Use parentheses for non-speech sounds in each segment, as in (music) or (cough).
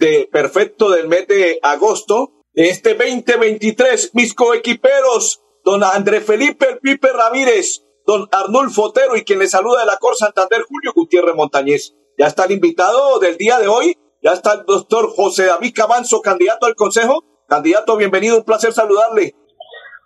de perfecto del mes de agosto de este 2023. Mis coequiperos, don André Felipe El Pipe Ramírez, don Arnulfo Otero y quien le saluda de la Cor Santander, Julio Gutiérrez Montañez. Ya está el invitado del día de hoy. Ya está el doctor José David Cabanzo, candidato al Consejo. Candidato, bienvenido. Un placer saludarle.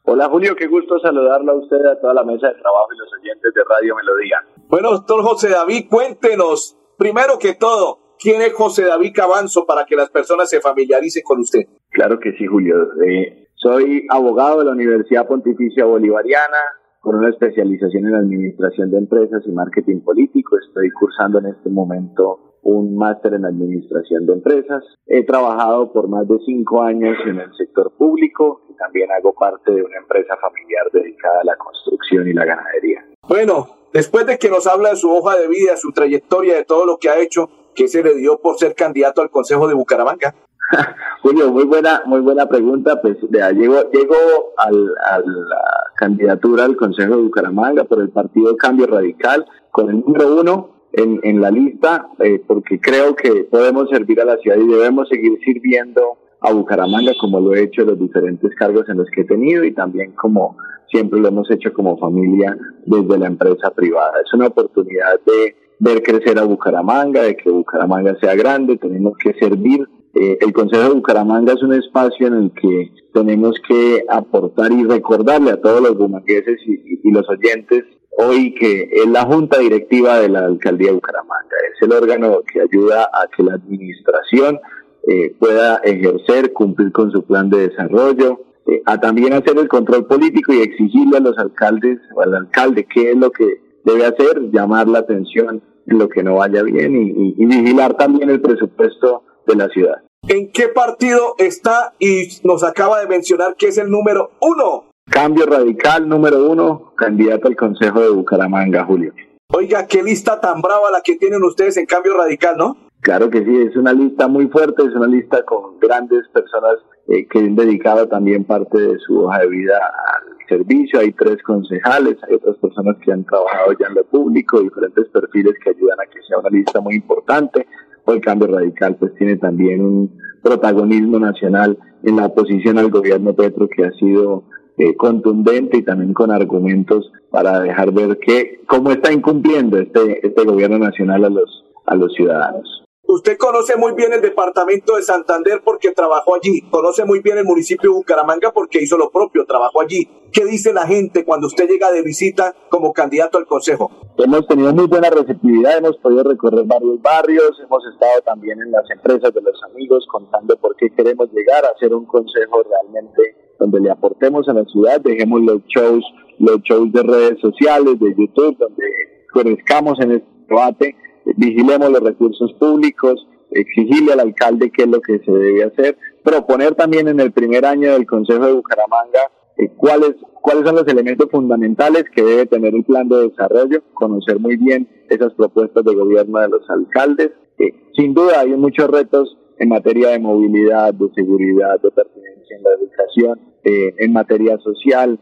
Hola Julio, qué gusto saludarlo a usted, a toda la mesa de trabajo y los oyentes de Radio Melodía. Bueno, doctor José David, cuéntenos, primero que todo, ¿quién es José David Cabanzo para que las personas se familiaricen con usted? Claro que sí, Julio. Eh, soy abogado de la Universidad Pontificia Bolivariana, con una especialización en Administración de Empresas y Marketing Político. Estoy cursando en este momento un máster en administración de empresas. He trabajado por más de cinco años en el sector público y también hago parte de una empresa familiar dedicada a la construcción y la ganadería. Bueno, después de que nos habla de su hoja de vida, su trayectoria, de todo lo que ha hecho, ¿qué se le dio por ser candidato al Consejo de Bucaramanga? (laughs) Julio, muy buena, muy buena pregunta. Pues llego, llego al, a la candidatura al Consejo de Bucaramanga por el Partido Cambio Radical con el número uno en, en la lista eh, porque creo que podemos servir a la ciudad y debemos seguir sirviendo a Bucaramanga como lo he hecho en los diferentes cargos en los que he tenido y también como siempre lo hemos hecho como familia desde la empresa privada. Es una oportunidad de ver crecer a Bucaramanga, de que Bucaramanga sea grande, tenemos que servir. Eh, el Consejo de Bucaramanga es un espacio en el que tenemos que aportar y recordarle a todos los bumangueses y, y los oyentes hoy que es la junta directiva de la alcaldía de Bucaramanga. Es el órgano que ayuda a que la administración eh, pueda ejercer, cumplir con su plan de desarrollo, eh, a también hacer el control político y exigirle a los alcaldes o al alcalde qué es lo que debe hacer, llamar la atención en lo que no vaya bien y, y vigilar también el presupuesto de la ciudad. ¿En qué partido está y nos acaba de mencionar que es el número uno Cambio radical número uno, candidato al Consejo de Bucaramanga, Julio. Oiga, qué lista tan brava la que tienen ustedes en Cambio Radical, ¿no? Claro que sí, es una lista muy fuerte, es una lista con grandes personas eh, que han dedicado también parte de su hoja de vida al servicio. Hay tres concejales, hay otras personas que han trabajado ya en lo público, diferentes perfiles que ayudan a que sea una lista muy importante. Hoy Cambio Radical pues tiene también un protagonismo nacional en la oposición al gobierno Petro que ha sido eh, contundente y también con argumentos para dejar ver que cómo está incumpliendo este, este gobierno nacional a los, a los ciudadanos. Usted conoce muy bien el departamento de Santander porque trabajó allí, conoce muy bien el municipio de Bucaramanga porque hizo lo propio, trabajó allí. ¿Qué dice la gente cuando usted llega de visita como candidato al consejo? Hemos tenido muy buena receptividad, hemos podido recorrer varios barrios, hemos estado también en las empresas de los amigos contando por qué queremos llegar a ser un consejo realmente donde le aportemos a la ciudad, dejemos los shows, los shows de redes sociales, de YouTube, donde conozcamos en este debate, vigilemos los recursos públicos, exigirle al alcalde qué es lo que se debe hacer, proponer también en el primer año del Consejo de Bucaramanga eh, cuáles, cuáles son los elementos fundamentales que debe tener el plan de desarrollo, conocer muy bien esas propuestas de gobierno de los alcaldes. Eh, sin duda hay muchos retos en materia de movilidad, de seguridad, de pertinencia en la educación, eh, en materia social,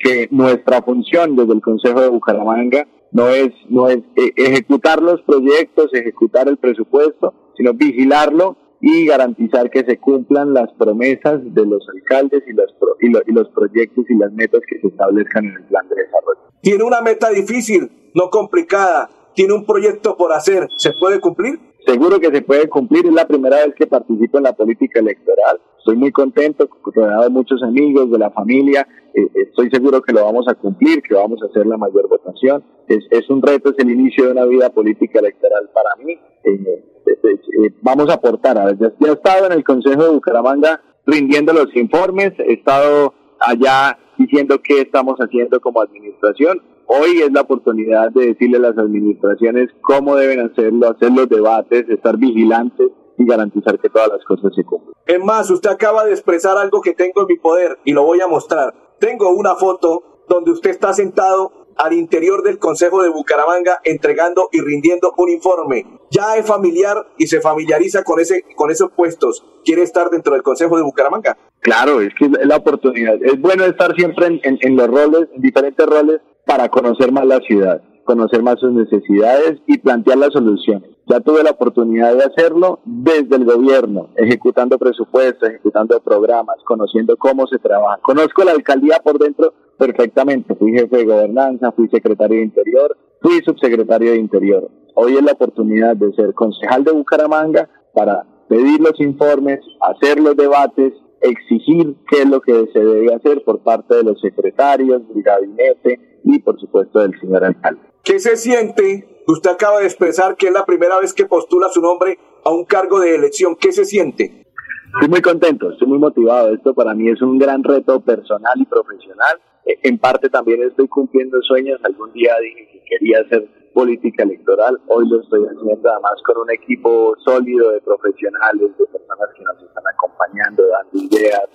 que nuestra función desde el Consejo de Bucaramanga no es, no es eh, ejecutar los proyectos, ejecutar el presupuesto, sino vigilarlo y garantizar que se cumplan las promesas de los alcaldes y los, y, y los proyectos y las metas que se establezcan en el plan de desarrollo. Tiene una meta difícil, no complicada, tiene un proyecto por hacer, ¿se puede cumplir? Seguro que se puede cumplir. Es la primera vez que participo en la política electoral. Estoy muy contento, rodeado de muchos amigos, de la familia. Eh, estoy seguro que lo vamos a cumplir, que vamos a hacer la mayor votación. Es, es un reto, es el inicio de una vida política electoral para mí. Eh, eh, vamos a aportar. A, ya, ya he estado en el Consejo de Bucaramanga rindiendo los informes, he estado allá diciendo qué estamos haciendo como administración Hoy es la oportunidad de decirle a las administraciones cómo deben hacerlo, hacer los debates, estar vigilantes y garantizar que todas las cosas se cumplan. Es más, usted acaba de expresar algo que tengo en mi poder y lo voy a mostrar. Tengo una foto donde usted está sentado al interior del Consejo de Bucaramanga entregando y rindiendo un informe. Ya es familiar y se familiariza con, ese, con esos puestos. ¿Quiere estar dentro del Consejo de Bucaramanga? Claro, es que es la oportunidad. Es bueno estar siempre en, en los roles, en diferentes roles, para conocer más la ciudad, conocer más sus necesidades y plantear las soluciones. Ya tuve la oportunidad de hacerlo desde el gobierno, ejecutando presupuestos, ejecutando programas, conociendo cómo se trabaja. Conozco la alcaldía por dentro perfectamente. Fui jefe de gobernanza, fui secretario de Interior, fui subsecretario de Interior. Hoy es la oportunidad de ser concejal de Bucaramanga para pedir los informes, hacer los debates, exigir qué es lo que se debe hacer por parte de los secretarios, del gabinete y por supuesto del señor alcalde. ¿Qué se siente? Usted acaba de expresar que es la primera vez que postula su nombre a un cargo de elección. ¿Qué se siente? Estoy muy contento, estoy muy motivado. Esto para mí es un gran reto personal y profesional en parte también estoy cumpliendo sueños. Algún día dije que quería hacer política electoral. Hoy lo estoy haciendo además con un equipo sólido de profesionales, de personas que nos están acompañando, dando ideas,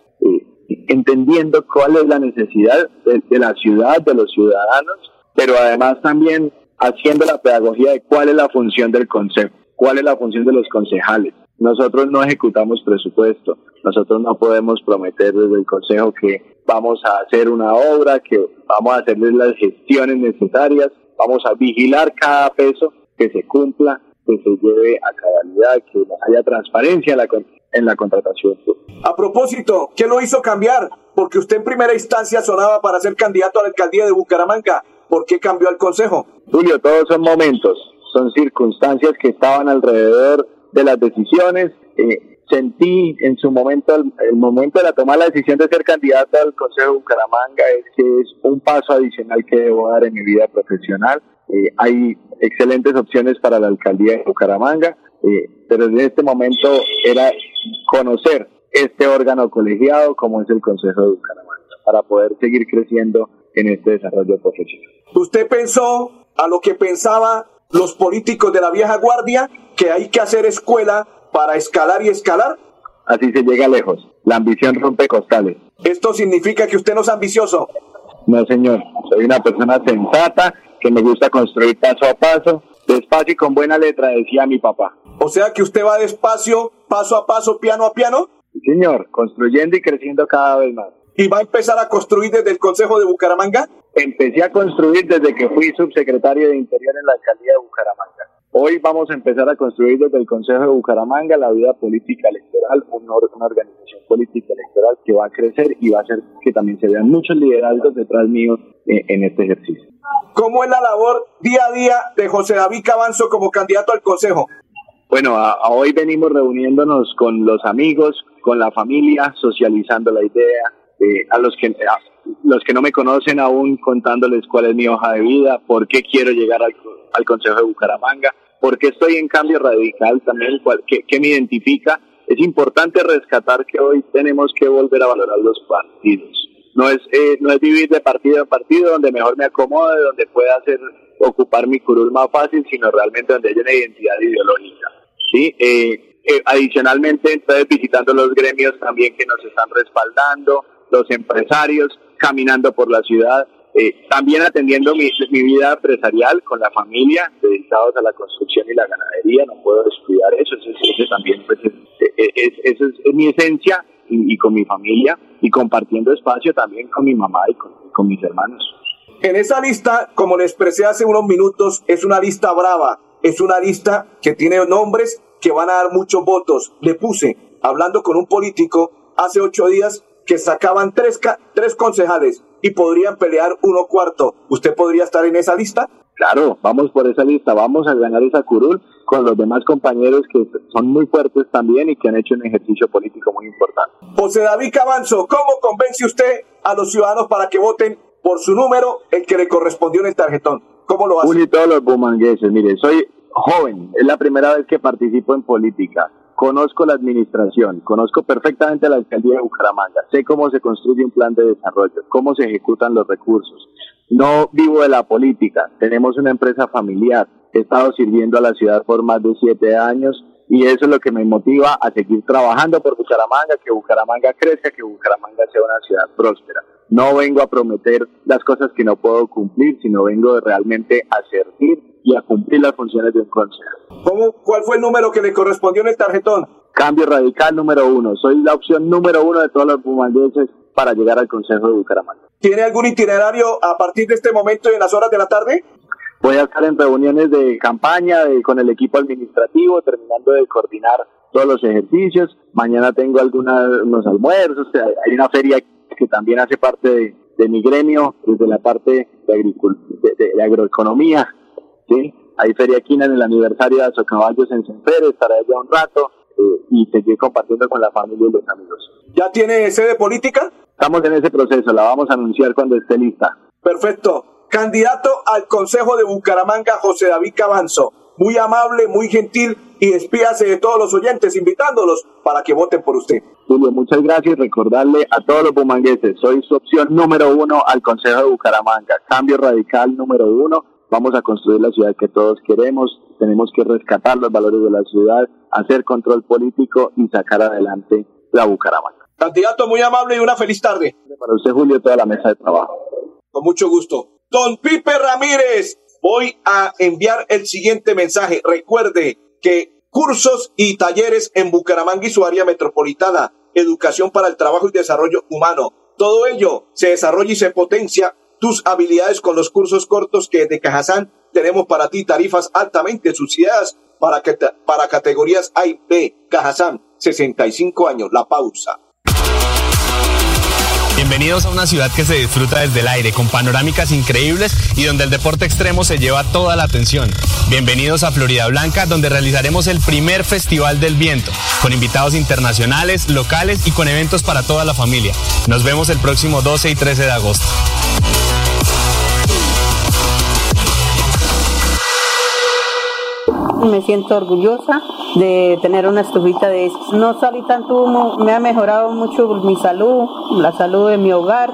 entendiendo cuál es la necesidad de, la ciudad, de los ciudadanos, pero además también haciendo la pedagogía de cuál es la función del consejo, cuál es la función de los concejales. Nosotros no ejecutamos presupuesto, nosotros no podemos prometer desde el Consejo que vamos a hacer una obra, que vamos a hacerles las gestiones necesarias, vamos a vigilar cada peso que se cumpla, que se lleve a cabalidad, que haya transparencia en la, en la contratación. A propósito, ¿qué lo hizo cambiar? Porque usted en primera instancia sonaba para ser candidato a la alcaldía de Bucaramanga. ¿Por qué cambió al consejo? Julio, todos son momentos, son circunstancias que estaban alrededor de las decisiones. Eh, sentí en su momento, el, momento de la toma de la decisión de ser candidato al Consejo de Bucaramanga es que es un paso adicional que debo dar en mi vida profesional. Eh, hay excelentes opciones para la alcaldía de Bucaramanga, eh, pero en este momento era conocer este órgano colegiado como es el Consejo de Bucaramanga para poder seguir creciendo en este desarrollo profesional. ¿Usted pensó a lo que pensaba los políticos de la vieja guardia que hay que hacer escuela para escalar y escalar? Así se llega lejos. La ambición rompe costales. ¿Esto significa que usted no es ambicioso? No, señor. Soy una persona sensata que me gusta construir paso a paso, despacio y con buena letra, decía mi papá. O sea que usted va despacio, paso a paso, piano a piano. Sí, señor, construyendo y creciendo cada vez más. ¿Y va a empezar a construir desde el Consejo de Bucaramanga? Empecé a construir desde que fui subsecretario de Interior en la alcaldía de Bucaramanga. Hoy vamos a empezar a construir desde el Consejo de Bucaramanga la vida política electoral, una, organización política electoral que va a crecer y va a hacer que también se vean muchos liderazgos detrás mío eh, en este ejercicio. ¿Cómo es la labor día a día de José David Cabanzo como candidato al Consejo? Bueno, hoy venimos reuniéndonos con los amigos, con la familia, socializando la idea, eh, a los que los que no me conocen aún contándoles cuál es mi hoja de vida, por qué quiero llegar al, al Consejo de Bucaramanga porque estoy en cambio radical también, que, me identifica. Es importante rescatar que hoy tenemos que volver a valorar los partidos. No es, eh, no es vivir de partido en partido donde mejor me acomode, donde pueda hacer, ocupar mi curul más fácil, sino realmente donde haya una identidad ideológica. ¿sí? Eh, eh, adicionalmente, entonces visitando los gremios también que nos están respaldando, los empresarios, caminando por la ciudad, eh, también atendiendo mi, vida empresarial con la familia, dedicados a la construcción y la ganadería, no puedo descuidar eso, ese, también pues, es, es, es, mi esencia y, con mi familia y compartiendo espacio también con mi mamá y con, con mis hermanos. En esa lista, como le expresé hace unos minutos, es una lista brava, es una lista que tiene nombres que van a dar muchos votos. Le puse, hablando con un político hace ocho días, que sacaban tres, tres concejales y podrían pelear uno cuarto. ¿Usted podría estar en esa lista? Claro, vamos por esa lista, vamos a ganar esa curul con los demás compañeros que son muy fuertes también y que han hecho un ejercicio político muy importante. José David Cabanzo, ¿cómo convence usted a los ciudadanos para que voten por su número, el que le correspondió en el tarjetón? ¿Cómo lo hace? y todos los bumangueses, mire, soy joven, es la primera vez que participo en política conozco la administración, conozco perfectamente la alcaldía de Bucaramanga, sé cómo se construye un plan de desarrollo, cómo se ejecutan los recursos. No vivo de la política, tenemos una empresa familiar, he estado sirviendo a la ciudad por más de siete años y eso es lo que me motiva a seguir trabajando por Bucaramanga, que Bucaramanga crezca, que Bucaramanga sea una ciudad próspera. No vengo a prometer las cosas que no puedo cumplir, sino vengo realmente a servir y a cumplir las funciones de un consejo. ¿Cómo, ¿Cuál fue el número que le correspondió en el tarjetón? Cambio radical número uno. Soy la opción número uno de todos los bumangueses para llegar al Consejo de Bucaramanga. ¿Tiene algún itinerario a partir de este momento y en las horas de la tarde? Voy a estar en reuniones de campaña con el equipo administrativo, terminando de coordinar todos los ejercicios. Mañana tengo algunos almuerzos, hay una feria que también hace parte de, mi gremio, desde la parte de, de, agroeconomía. ¿Sí? Hay feria quina en el aniversario de Azocaballos en Senfere, estaré allá un rato eh, y seguir compartiendo con la familia y los amigos. ¿Ya tiene sede política? Estamos en ese proceso, la vamos a anunciar cuando esté lista. Perfecto. Candidato al Consejo de Bucaramanga, José David Cabanzo. Muy amable, muy gentil y despídase de todos los oyentes, invitándolos para que voten por usted. Julio, muchas gracias. Recordarle a todos los bumangueses, soy su opción número uno al Consejo de Bucaramanga. Cambio radical número uno. Vamos a construir la ciudad que todos queremos. Tenemos que rescatar los valores de la ciudad, hacer control político y sacar adelante la Bucaramanga. Candidato muy amable y una feliz tarde. Para usted, Julio, toda la mesa de trabajo. Con mucho gusto. Don Pipe Ramírez, voy a enviar el siguiente mensaje. Recuerde que cursos y talleres en Bucaramanga y su área metropolitana, educación para el trabajo y desarrollo humano. Todo ello se desarrolla y se potencia tus habilidades con los cursos cortos que de Cajazán tenemos para ti, tarifas altamente subsidiadas para, que, para categorías A y B. Cajazán, 65 años, la pausa. Bienvenidos a una ciudad que se disfruta desde el aire, con panorámicas increíbles y donde el deporte extremo se lleva toda la atención. Bienvenidos a Florida Blanca, donde realizaremos el primer Festival del Viento, con invitados internacionales, locales y con eventos para toda la familia. Nos vemos el próximo 12 y 13 de agosto. Me siento orgullosa de tener una estufita de esas. No salí tanto me ha mejorado mucho mi salud, la salud de mi hogar.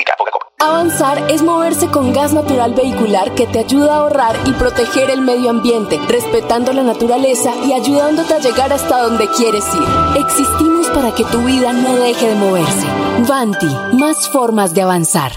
Avanzar es moverse con gas natural vehicular que te ayuda a ahorrar y proteger el medio ambiente, respetando la naturaleza y ayudándote a llegar hasta donde quieres ir. Existimos para que tu vida no deje de moverse. Vanti, más formas de avanzar.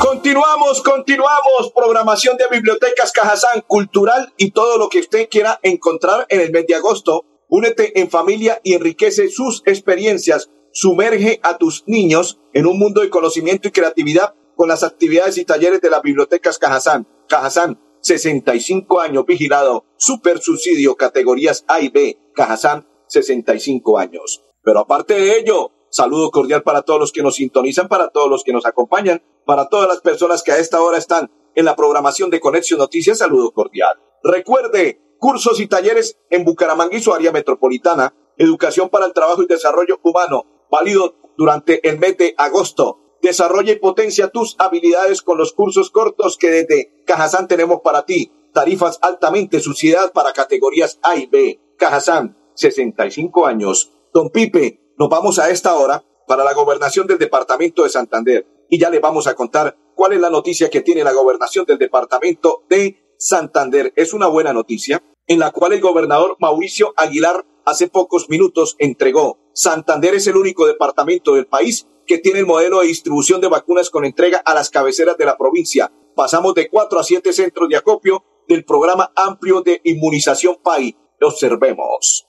Continuamos, continuamos. Programación de Bibliotecas Cajazán, cultural y todo lo que usted quiera encontrar en el mes de agosto. Únete en familia y enriquece sus experiencias Sumerge a tus niños en un mundo de conocimiento y creatividad con las actividades y talleres de las bibliotecas Cajazán. Cajazán, 65 años vigilado, super subsidio, categorías A y B. Cajazán, 65 años. Pero aparte de ello, saludo cordial para todos los que nos sintonizan, para todos los que nos acompañan, para todas las personas que a esta hora están en la programación de Conexión Noticias, saludo cordial. Recuerde, cursos y talleres en Bucaramanga y su área metropolitana, educación para el trabajo y desarrollo humano, válido durante el mes de agosto. Desarrolla y potencia tus habilidades con los cursos cortos que desde Cajazán tenemos para ti. Tarifas altamente suciedad para categorías A y B. Cajazán, 65 años. Don Pipe, nos vamos a esta hora para la gobernación del departamento de Santander. Y ya le vamos a contar cuál es la noticia que tiene la gobernación del departamento de Santander. Es una buena noticia en la cual el gobernador Mauricio Aguilar hace pocos minutos entregó. Santander es el único departamento del país que tiene el modelo de distribución de vacunas con entrega a las cabeceras de la provincia. Pasamos de cuatro a siete centros de acopio del programa amplio de inmunización PAI. Observemos.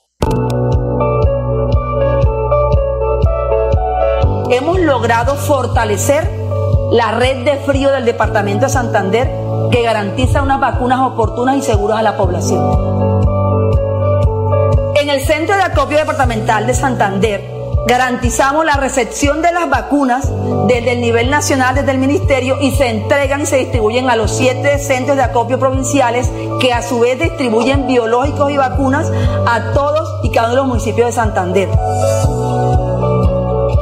Hemos logrado fortalecer la red de frío del departamento de Santander que garantiza unas vacunas oportunas y seguras a la población. El Centro de Acopio Departamental de Santander garantizamos la recepción de las vacunas desde el nivel nacional, desde el Ministerio, y se entregan y se distribuyen a los siete centros de acopio provinciales que a su vez distribuyen biológicos y vacunas a todos y cada uno de los municipios de Santander.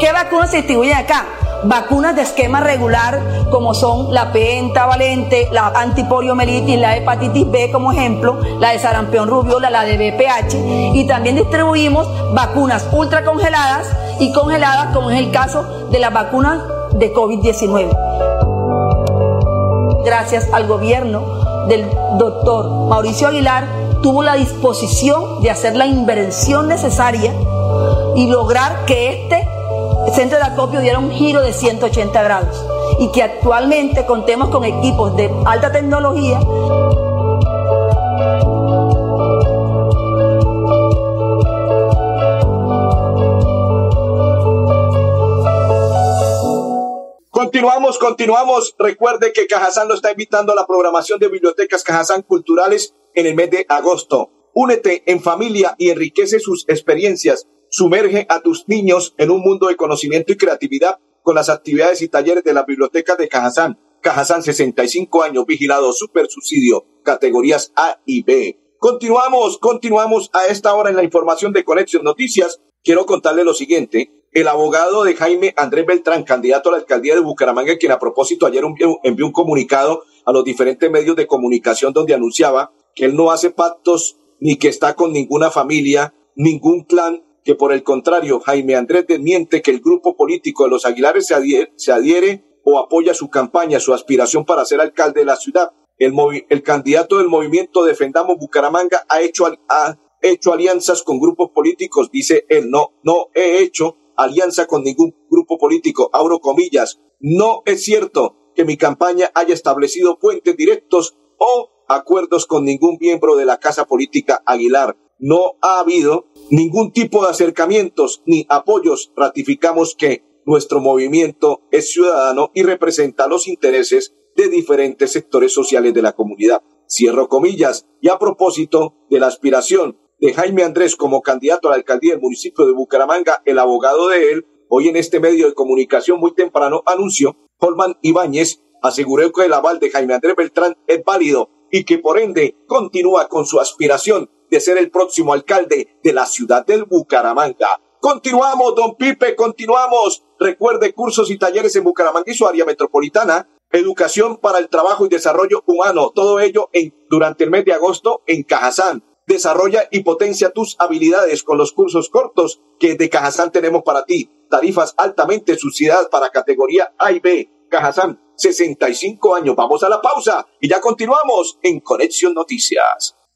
¿Qué vacunas se distribuyen acá? Vacunas de esquema regular como son la pentavalente, la antipoliomielitis, la hepatitis B como ejemplo, la de sarampión rubiola, la de BPH y también distribuimos vacunas ultracongeladas y congeladas como es el caso de las vacunas de COVID-19. Gracias al gobierno del doctor Mauricio Aguilar tuvo la disposición de hacer la inversión necesaria y lograr que este centro de acopio diera un giro de 180 grados y que actualmente contemos con equipos de alta tecnología Continuamos, continuamos. Recuerde que Cajazán lo está invitando a la programación de bibliotecas Cajazán Culturales en el mes de agosto. Únete en familia y enriquece sus experiencias Sumerge a tus niños en un mundo de conocimiento y creatividad con las actividades y talleres de la biblioteca de Cajazán. Cajazán, 65 años, vigilado, super subsidio, categorías A y B. Continuamos, continuamos a esta hora en la información de Conexión Noticias. Quiero contarle lo siguiente. El abogado de Jaime Andrés Beltrán, candidato a la alcaldía de Bucaramanga, quien a propósito ayer envió un comunicado a los diferentes medios de comunicación donde anunciaba que él no hace pactos ni que está con ninguna familia, ningún clan que por el contrario Jaime Andrés desmiente que el grupo político de los Aguilares se adhiere, o apoya su campaña, su aspiración para ser alcalde de la ciudad. El, el candidato del movimiento Defendamos Bucaramanga ha hecho, ha hecho alianzas con grupos políticos, dice él. No, no he hecho alianza con ningún grupo político. Abro comillas. No es cierto que mi campaña haya establecido puentes directos o acuerdos con ningún miembro de la Casa Política Aguilar. No ha habido ningún tipo de acercamientos ni apoyos, ratificamos que nuestro movimiento es ciudadano y representa los intereses de diferentes sectores sociales de la comunidad. Cierro comillas. Y a propósito de la aspiración de Jaime Andrés como candidato a la alcaldía del municipio de Bucaramanga, el abogado de él, hoy en este medio de comunicación muy temprano anunció, Holman Ibáñez aseguró que el aval de Jaime Andrés Beltrán es válido y que por ende continúa con su aspiración de ser el próximo alcalde de la ciudad del Bucaramanga. Continuamos, don Pipe, continuamos. Recuerde cursos y talleres en Bucaramanga y su área metropolitana. Educación para el trabajo y desarrollo humano. Todo ello en, durante el mes de agosto en Cajazán. Desarrolla y potencia tus habilidades con los cursos cortos que de Cajazán tenemos para ti. Tarifas altamente subsidiadas para categoría A y B. Cajazán, 65 años. Vamos a la pausa y ya continuamos en Conexión Noticias.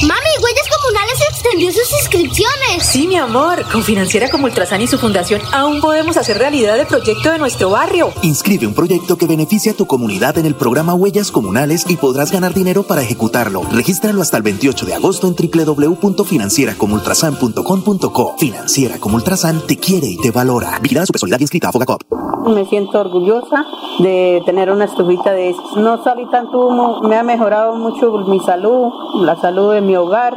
Mami, Huellas Comunales extendió sus inscripciones. Sí, mi amor. Con Financiera como Ultrasan y su fundación aún podemos hacer realidad el proyecto de nuestro barrio. Inscribe un proyecto que beneficie a tu comunidad en el programa Huellas Comunales y podrás ganar dinero para ejecutarlo. Regístralo hasta el 28 de agosto en www.financieracomultrasan.com.co. Financiera como Ultrasan te quiere y te valora. Vigilada su personalidad inscrita a Fogacop. Me siento orgullosa de tener una estufita de esas. No salí tanto humo, me ha mejorado mucho mi salud, la salud de mi hogar.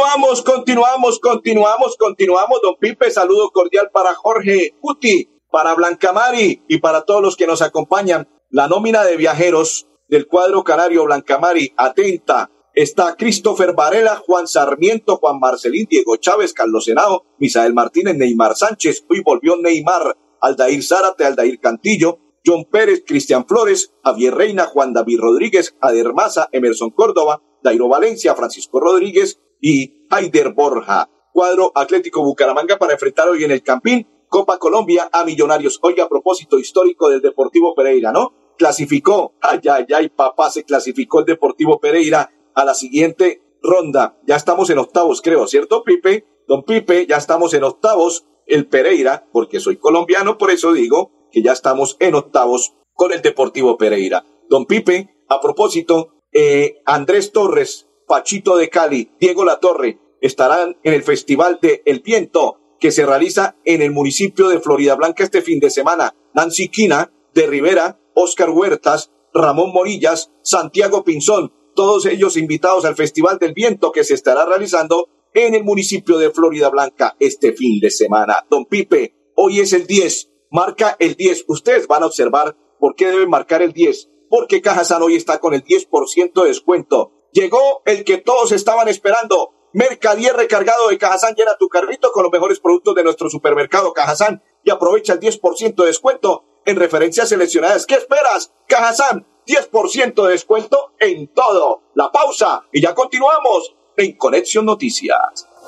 Continuamos, continuamos, continuamos, continuamos. Don Pipe, saludo cordial para Jorge Uti, para Blanca Mari y para todos los que nos acompañan la nómina de viajeros del cuadro canario Blancamari, atenta, está Christopher Varela, Juan Sarmiento, Juan Marcelín, Diego Chávez, Carlos Senado, Misael Martínez, Neymar Sánchez, hoy volvió Neymar, Aldair Zárate, Aldair Cantillo, John Pérez, Cristian Flores, Javier Reina, Juan David Rodríguez, Ader Maza, Emerson Córdoba, Dairo Valencia, Francisco Rodríguez y Aider Borja. Cuadro Atlético Bucaramanga para enfrentar hoy en el Campín Copa Colombia a Millonarios. Hoy a propósito histórico del Deportivo Pereira, ¿no? Clasificó, ay, ay, ay, papá, se clasificó el Deportivo Pereira a la siguiente ronda. Ya estamos en octavos, creo, ¿cierto, Pipe? Don Pipe, ya estamos en octavos. El Pereira, porque soy colombiano, por eso digo que ya estamos en octavos con el Deportivo Pereira. Don Pipe, a propósito, eh, Andrés Torres, Pachito de Cali, Diego La Torre, estarán en el Festival de El Viento que se realiza en el municipio de Florida Blanca este fin de semana. Nancy Quina, de Rivera, Oscar Huertas, Ramón Morillas, Santiago Pinzón, todos ellos invitados al Festival del Viento que se estará realizando en el municipio de Florida Blanca este fin de semana. Don Pipe, hoy es el 10, marca el 10. Ustedes van a observar por qué deben marcar el 10, porque Cajazán hoy está con el 10% de descuento. Llegó el que todos estaban esperando. Mercadier recargado de Cajazán llena tu carrito con los mejores productos de nuestro supermercado Cajazán y aprovecha el 10% de descuento en referencias seleccionadas. ¿Qué esperas? Cajazán, 10% de descuento en todo. La pausa y ya continuamos en Conexión Noticias.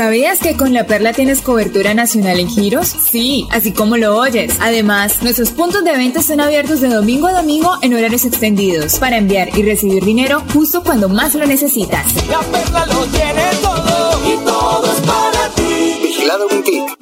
¿Sabías que con La Perla tienes cobertura nacional en giros? Sí, así como lo oyes. Además, nuestros puntos de venta están abiertos de domingo a domingo en horarios extendidos para enviar y recibir dinero justo cuando más lo necesitas. La Perla lo tiene todo y todo es para ti. Vigilado Wintic.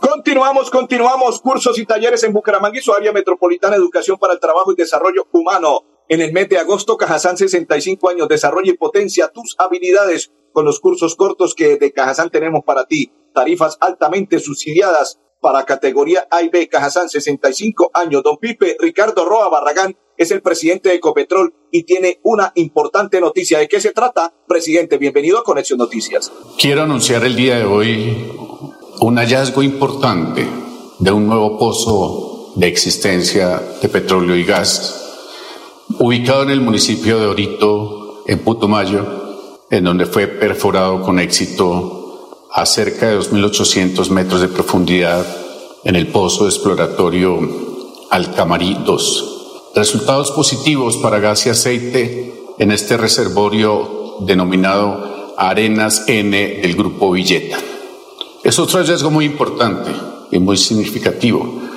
Continuamos, continuamos. Cursos y talleres en Bucaramanga y su área metropolitana, educación para el trabajo y desarrollo humano. En el mes de agosto, Cajazán 65 años, desarrolla y potencia tus habilidades con los cursos cortos que de Cajazán tenemos para ti. Tarifas altamente subsidiadas para categoría A y B. Cajazán 65 años. Don Pipe Ricardo Roa Barragán es el presidente de Ecopetrol y tiene una importante noticia. ¿De qué se trata? Presidente, bienvenido a Conexión Noticias. Quiero anunciar el día de hoy un hallazgo importante de un nuevo pozo de existencia de petróleo y gas ubicado en el municipio de Orito, en Putumayo, en donde fue perforado con éxito a cerca de 2.800 metros de profundidad en el pozo exploratorio Alcamarí 2. Resultados positivos para gas y aceite en este reservorio denominado Arenas N del grupo Villeta. Es otro hallazgo muy importante y muy significativo.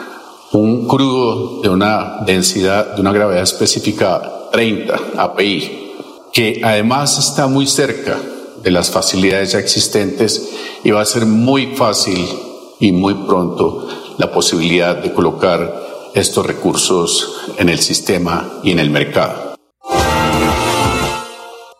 Un crudo de una densidad, de una gravedad específica 30 API, que además está muy cerca de las facilidades ya existentes y va a ser muy fácil y muy pronto la posibilidad de colocar estos recursos en el sistema y en el mercado.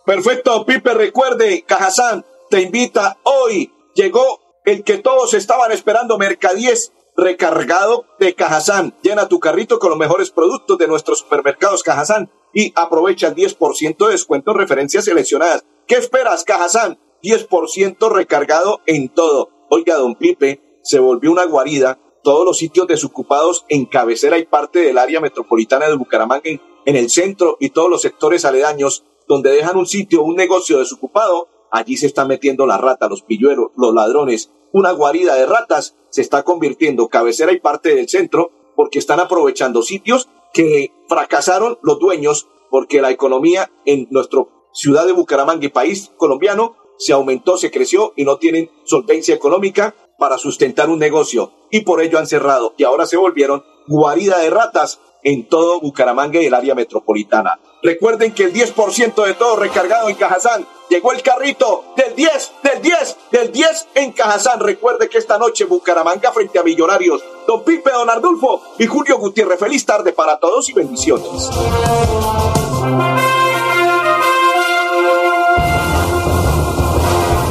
Perfecto, Pipe, recuerde, Cajazán te invita hoy. Llegó el que todos estaban esperando, Mercadies recargado de Cajazán. Llena tu carrito con los mejores productos de nuestros supermercados Cajazán y aprovecha el 10% de descuento en referencias seleccionadas. ¿Qué esperas, Cajazán? 10% recargado en todo. Oiga, don Pipe, se volvió una guarida. Todos los sitios desocupados en cabecera y parte del área metropolitana de Bucaramanga, en, el centro y todos los sectores aledaños, donde dejan un sitio, un negocio desocupado, allí se están metiendo la rata, los pilluelos, los ladrones. Una guarida de ratas se está convirtiendo cabecera y parte del centro porque están aprovechando sitios que fracasaron los dueños porque la economía en nuestra ciudad de Bucaramanga y país colombiano se aumentó, se creció y no tienen solvencia económica para sustentar un negocio y por ello han cerrado y ahora se volvieron guarida de ratas en todo Bucaramanga y el área metropolitana. Recuerden que el 10% de todo recargado en Cajazán. Llegó el carrito del 10, del 10, del 10 en Cajazán. Recuerde que esta noche Bucaramanga frente a Millonarios. Don Pipe, Don Ardulfo y Julio Gutiérrez. Feliz tarde para todos y bendiciones.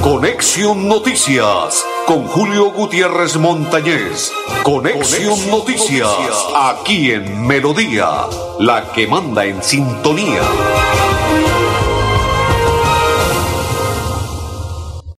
Conexión Noticias con Julio Gutiérrez Montañez. Conexión Noticias aquí en Melodía, la que manda en sintonía.